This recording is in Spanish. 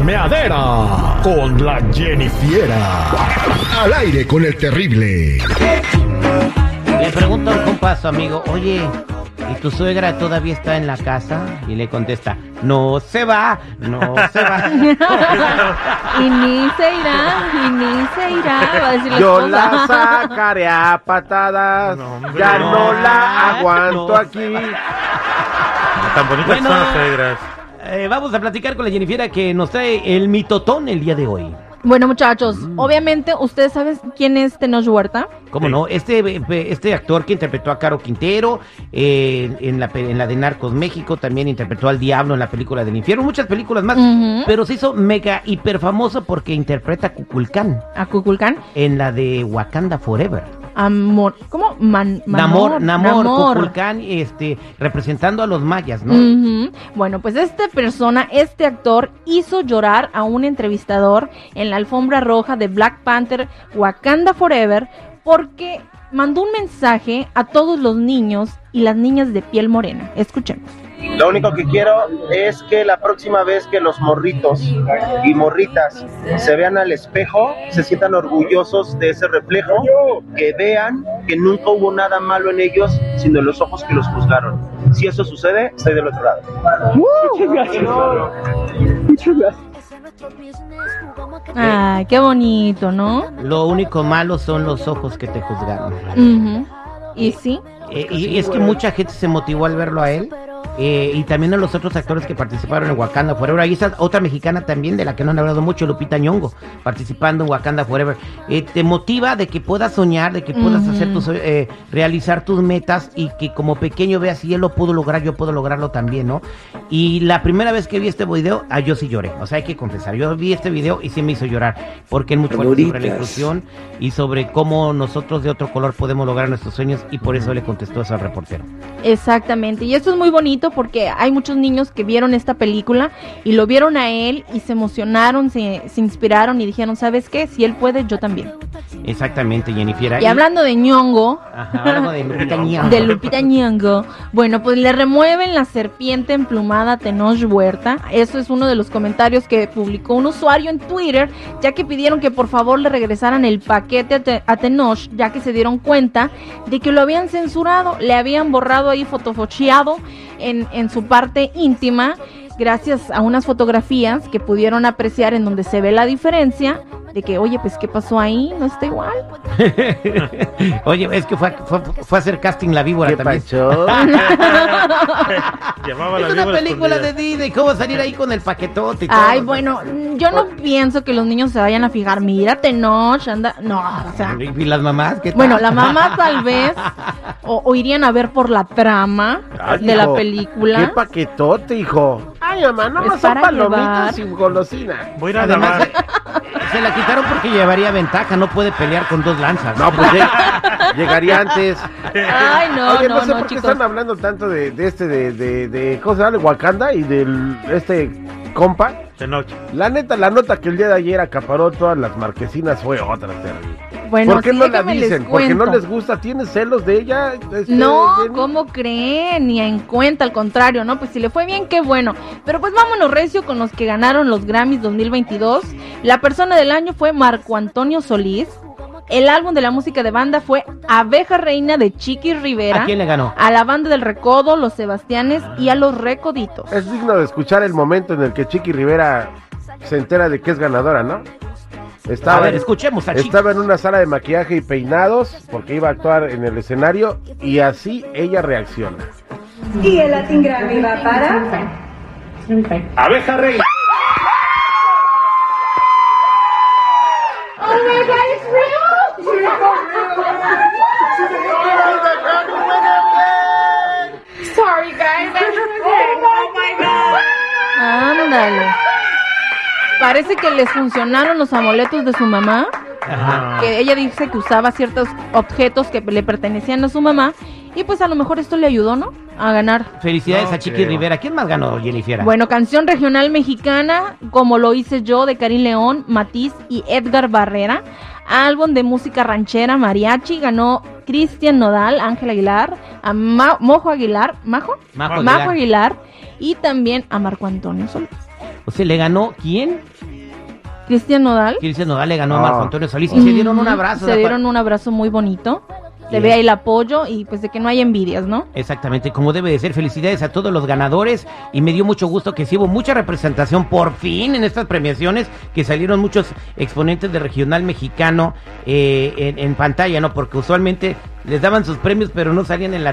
La chismeadera con la Jennifiera. Al aire con el terrible. Le pregunta un compa a su amigo, oye, ¿y tu suegra todavía está en la casa? Y le contesta, no se va, no se va. Y ni se irá, y ni se irá, va a decir la Yo esposa. la sacaré a patadas. ya no, no, la aguanto no. aquí. Tan bonitas Bueno. son las suegras. Eh, vamos a platicar con la Jennifiera que nos trae el mitotón el día de hoy. Bueno, muchachos, obviamente, ¿ustedes saben quién es Tenoch Huerta? ¿Cómo no? Este, eh, este actor que interpretó a Caro Quintero eh, en, la, en la de Narcos México, también interpretó al Diablo en la película del infierno, muchas películas más, pero se hizo mega hiper famoso porque interpreta a Kukulcán A Kukulkan. en la de Wakanda Forever. Amor. ¿Cómo? Man, Namor, Namor, Namor. Este, representando a los mayas, ¿no? Bueno, pues esta persona, este actor, hizo llorar a un entrevistador en la alfombra roja de Black Panther Wakanda Forever porque mandó un mensaje a todos los niños y las niñas de piel morena. Escuchemos. Lo único que quiero es que la próxima vez que los morritos y morritas se vean al espejo, se sientan orgullosos de ese reflejo, que vean que nunca hubo nada malo en ellos, sino en los ojos que los juzgaron. Si eso sucede, estoy del otro lado. Ay, qué bonito, ¿no? Lo único malo son los ojos que te juzgaron. Y sí, Eh, y es que mucha gente se motivó al verlo a él. Eh, y también a los otros actores que participaron en Wakanda Forever. Ahí está otra mexicana también, de la que no han hablado mucho, Lupita Nyong'o, participando en Wakanda Forever. Eh, te motiva de que puedas soñar, de que puedas hacer tus, eh, realizar tus metas y que como pequeño veas si él lo pudo lograr, yo puedo lograrlo también, ¿no? Y la primera vez que vi este video, ah, yo sí lloré. O sea, hay que confesar, yo vi este video y sí me hizo llorar, porque es muy fuerte sobre la inclusión y sobre cómo nosotros de otro color podemos lograr nuestros sueños y por eso le contestó eso al reportero. exactamente. Y esto es muy bonito porque hay muchos niños que vieron esta película y lo vieron a él y se emocionaron, se, se inspiraron y dijeron, ¿sabes qué? Si él puede, yo también. Exactamente, Jennifer. Y hablando de ñongo, Ajá, de Lupita Nyong'o. de Lupita Nyong'o, bueno, pues le remueven la serpiente emplumada a Tenoch Huerta. Eso es uno de los comentarios que publicó un usuario en Twitter, ya que pidieron que por favor le regresaran el paquete a, Te- a Tenoch, ya que se dieron cuenta de que lo habían censurado, le habían borrado ahí fotofocheado en, en su parte íntima. Gracias a unas fotografías que pudieron apreciar en donde se ve la diferencia de que, oye, pues, ¿qué pasó ahí? No está igual. Oye, es que fue, fue, fue a hacer casting la víbora ¿Qué también. Llamaba Es la una víbora película de escondida. Disney, ¿cómo salir ahí con el paquetote y todo? Ay, bueno, yo no pienso que los niños se vayan a fijar. Mira, Tenoch, anda. No, o sea. ¿Y las mamás? ¿Qué tal? Bueno, la mamá tal vez. O, o irían a ver por la trama Ay, de la película. ¿Qué paquetote, hijo? Ay, mamá, no más son para llevar. palomitas y golosina. Voy a ir a Además, lavar. Se, la quitaron porque llevaría ventaja, no puede pelear con dos lanzas. No, pues lleg- llegaría antes. Ay, no, Oye, no, no, sé no, por qué chicos. están hablando tanto de, de este, de, de, de, ¿cómo se llama? De Wakanda y del, este compa. De noche. La neta, la nota que el día de ayer acaparó todas las marquesinas fue otra terrible. Bueno, ¿Por qué sí, no la dicen? ¿Porque no les gusta? ¿Tienes celos de ella? este, No, Jenny? ¿cómo creen? Ni en cuenta, al contrario, ¿no? Pues si le fue bien, qué bueno. Pero pues vámonos recio con los que ganaron los Grammys 2022. La persona del año fue Marco Antonio Solís. El álbum de la música de banda fue Abeja Reina de Chiqui Rivera. ¿A quién le ganó? A la banda del Recodo, los Sebastianes y a los Recoditos. Es digno de escuchar el momento en el que Chiqui Rivera se entera de que es ganadora, ¿no? Estaba, A ver, escuchemos a estaba en una sala de maquillaje y peinados porque iba a actuar en el escenario y así ella reacciona. Y el Latin Grammy va para Abeja reina. Parece que les funcionaron los amuletos de su mamá. Ajá. Que ella dice que usaba ciertos objetos que le pertenecían a su mamá. Y pues a lo mejor esto le ayudó, ¿no? A ganar. Felicidades No a Chiqui creo. Rivera. ¿Quién más ganó, Jennifer? Bueno, canción regional mexicana, como lo hice yo, de Karim León, Matiz y Edgar Barrera. Álbum de música ranchera, mariachi, ganó Cristian Nodal, Ángel Aguilar, a Ma- Mojo Aguilar, ¿Majo? Majo Majo Aguilar. Aguilar y también a Marco Antonio Solís. O sea, le ganó, ¿quién? Cristian Nodal. Cristian Nodal le ganó a Ah. Marco Antonio Solís y se dieron un abrazo. Se dieron un abrazo muy bonito. Se ve ahí el apoyo y pues de que no hay envidias, ¿no? Exactamente, como debe de ser. Felicidades a todos los ganadores y me dio mucho gusto que sí hubo mucha representación por fin en estas premiaciones, que salieron muchos exponentes de regional mexicano eh, en, en pantalla, ¿no? Porque usualmente les daban sus premios pero no salían en la